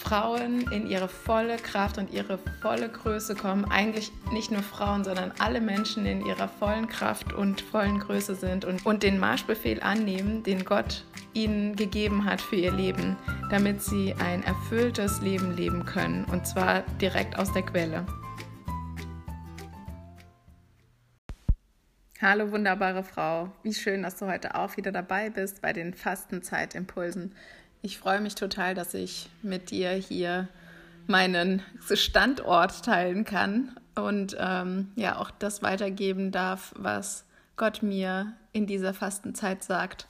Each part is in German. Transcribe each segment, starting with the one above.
Frauen in ihre volle Kraft und ihre volle Größe kommen. Eigentlich nicht nur Frauen, sondern alle Menschen in ihrer vollen Kraft und vollen Größe sind und, und den Marschbefehl annehmen, den Gott ihnen gegeben hat für ihr Leben, damit sie ein erfülltes Leben leben können. Und zwar direkt aus der Quelle. Hallo wunderbare Frau, wie schön, dass du heute auch wieder dabei bist bei den Fastenzeit-Impulsen. Ich freue mich total, dass ich mit dir hier meinen Standort teilen kann und ähm, ja auch das weitergeben darf, was Gott mir in dieser Fastenzeit sagt.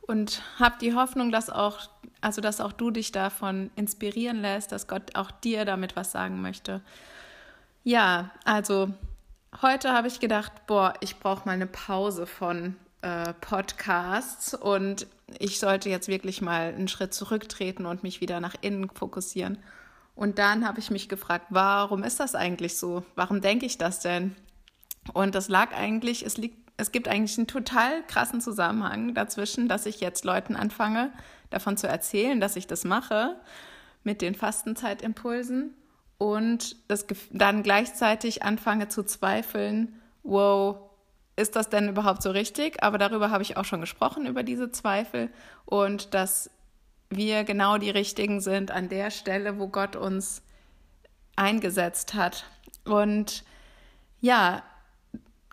Und habe die Hoffnung, dass auch, also dass auch du dich davon inspirieren lässt, dass Gott auch dir damit was sagen möchte. Ja, also heute habe ich gedacht, boah, ich brauche mal eine Pause von äh, Podcasts und ich sollte jetzt wirklich mal einen Schritt zurücktreten und mich wieder nach innen fokussieren. Und dann habe ich mich gefragt, warum ist das eigentlich so? Warum denke ich das denn? Und das lag eigentlich, es liegt, es gibt eigentlich einen total krassen Zusammenhang dazwischen, dass ich jetzt Leuten anfange, davon zu erzählen, dass ich das mache mit den Fastenzeit-Impulsen und das, dann gleichzeitig anfange zu zweifeln, wow, ist das denn überhaupt so richtig? Aber darüber habe ich auch schon gesprochen, über diese Zweifel und dass wir genau die Richtigen sind an der Stelle, wo Gott uns eingesetzt hat. Und ja,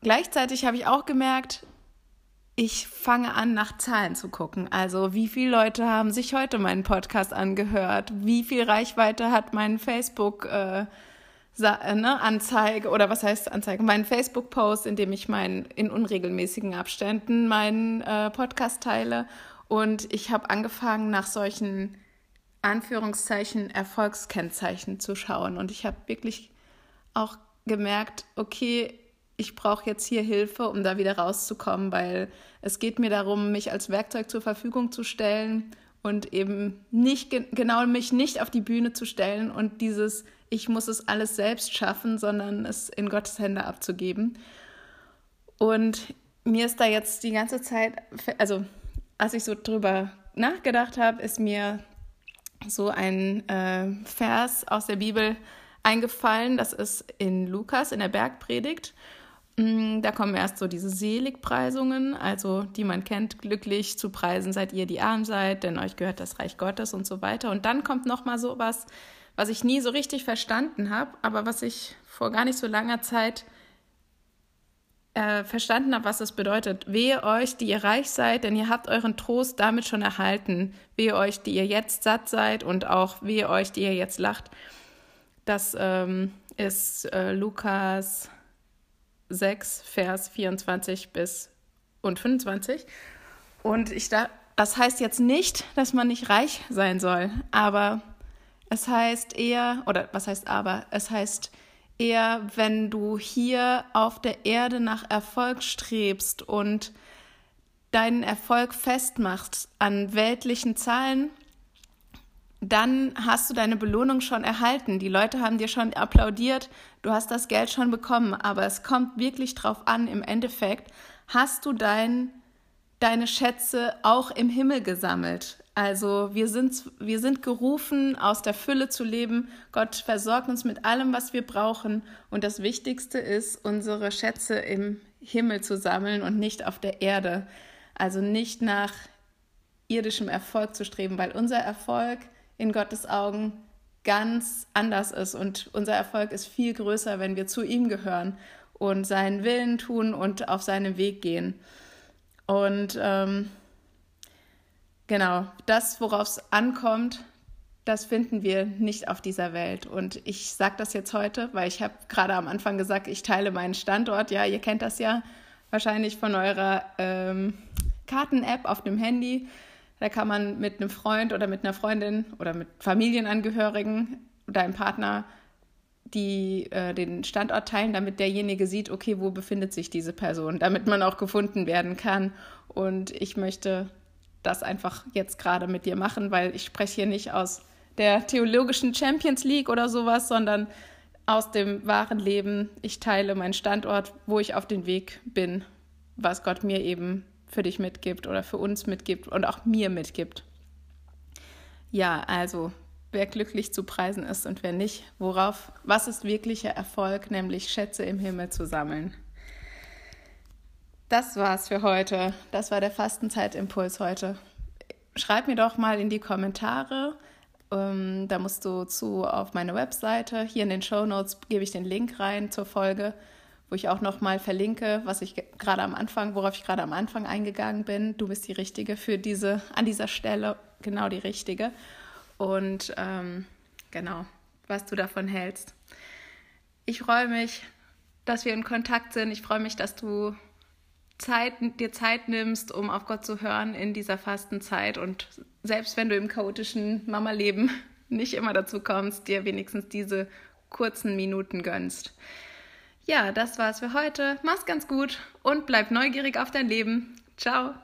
gleichzeitig habe ich auch gemerkt, ich fange an, nach Zahlen zu gucken. Also, wie viele Leute haben sich heute meinen Podcast angehört? Wie viel Reichweite hat mein Facebook? Äh, ne, Anzeige oder was heißt Anzeige? Meinen Facebook-Post, in dem ich meinen in unregelmäßigen Abständen meinen äh, Podcast teile. Und ich habe angefangen, nach solchen Anführungszeichen Erfolgskennzeichen zu schauen. Und ich habe wirklich auch gemerkt, okay, ich brauche jetzt hier Hilfe, um da wieder rauszukommen, weil es geht mir darum, mich als Werkzeug zur Verfügung zu stellen und eben nicht genau mich nicht auf die Bühne zu stellen und dieses ich muss es alles selbst schaffen, sondern es in Gottes Hände abzugeben. Und mir ist da jetzt die ganze Zeit, also als ich so drüber nachgedacht habe, ist mir so ein äh, Vers aus der Bibel eingefallen. Das ist in Lukas in der Bergpredigt. Mm, da kommen erst so diese Seligpreisungen, also die man kennt, glücklich zu preisen seid ihr, die arm seid, denn euch gehört das Reich Gottes und so weiter. Und dann kommt noch mal so was, was ich nie so richtig verstanden habe, aber was ich vor gar nicht so langer Zeit äh, verstanden habe, was es bedeutet. Wehe euch, die ihr reich seid, denn ihr habt euren Trost damit schon erhalten. Wehe euch, die ihr jetzt satt seid und auch wehe euch, die ihr jetzt lacht. Das ähm, ist äh, Lukas 6, Vers 24 bis und 25. Und ich da, das heißt jetzt nicht, dass man nicht reich sein soll, aber es heißt eher, oder was heißt aber, es heißt eher, wenn du hier auf der Erde nach Erfolg strebst und deinen Erfolg festmachst an weltlichen Zahlen, dann hast du deine Belohnung schon erhalten. Die Leute haben dir schon applaudiert, du hast das Geld schon bekommen, aber es kommt wirklich drauf an, im Endeffekt, hast du dein, deine Schätze auch im Himmel gesammelt? Also wir sind, wir sind gerufen, aus der Fülle zu leben. Gott versorgt uns mit allem, was wir brauchen. Und das Wichtigste ist, unsere Schätze im Himmel zu sammeln und nicht auf der Erde. Also nicht nach irdischem Erfolg zu streben, weil unser Erfolg in Gottes Augen ganz anders ist. Und unser Erfolg ist viel größer, wenn wir zu ihm gehören und seinen Willen tun und auf seinem Weg gehen. Und ähm, Genau, das, worauf es ankommt, das finden wir nicht auf dieser Welt. Und ich sage das jetzt heute, weil ich habe gerade am Anfang gesagt, ich teile meinen Standort. Ja, ihr kennt das ja wahrscheinlich von eurer ähm, Karten-App auf dem Handy. Da kann man mit einem Freund oder mit einer Freundin oder mit Familienangehörigen oder einem Partner die äh, den Standort teilen, damit derjenige sieht, okay, wo befindet sich diese Person, damit man auch gefunden werden kann. Und ich möchte das einfach jetzt gerade mit dir machen, weil ich spreche hier nicht aus der theologischen Champions League oder sowas, sondern aus dem wahren Leben. Ich teile meinen Standort, wo ich auf den Weg bin, was Gott mir eben für dich mitgibt oder für uns mitgibt und auch mir mitgibt. Ja, also wer glücklich zu preisen ist und wer nicht, worauf, was ist wirklicher Erfolg, nämlich Schätze im Himmel zu sammeln. Das war's für heute. Das war der Fastenzeitimpuls heute. Schreib mir doch mal in die Kommentare. Ähm, da musst du zu auf meine Webseite. Hier in den Show Notes gebe ich den Link rein zur Folge, wo ich auch noch mal verlinke, was ich gerade am Anfang, worauf ich gerade am Anfang eingegangen bin. Du bist die Richtige für diese an dieser Stelle, genau die Richtige und ähm, genau, was du davon hältst. Ich freue mich, dass wir in Kontakt sind. Ich freue mich, dass du Zeit, dir Zeit nimmst, um auf Gott zu hören in dieser Fastenzeit. Und selbst wenn du im chaotischen Mama-Leben nicht immer dazu kommst, dir wenigstens diese kurzen Minuten gönnst. Ja, das war's für heute. Mach's ganz gut und bleib neugierig auf dein Leben. Ciao.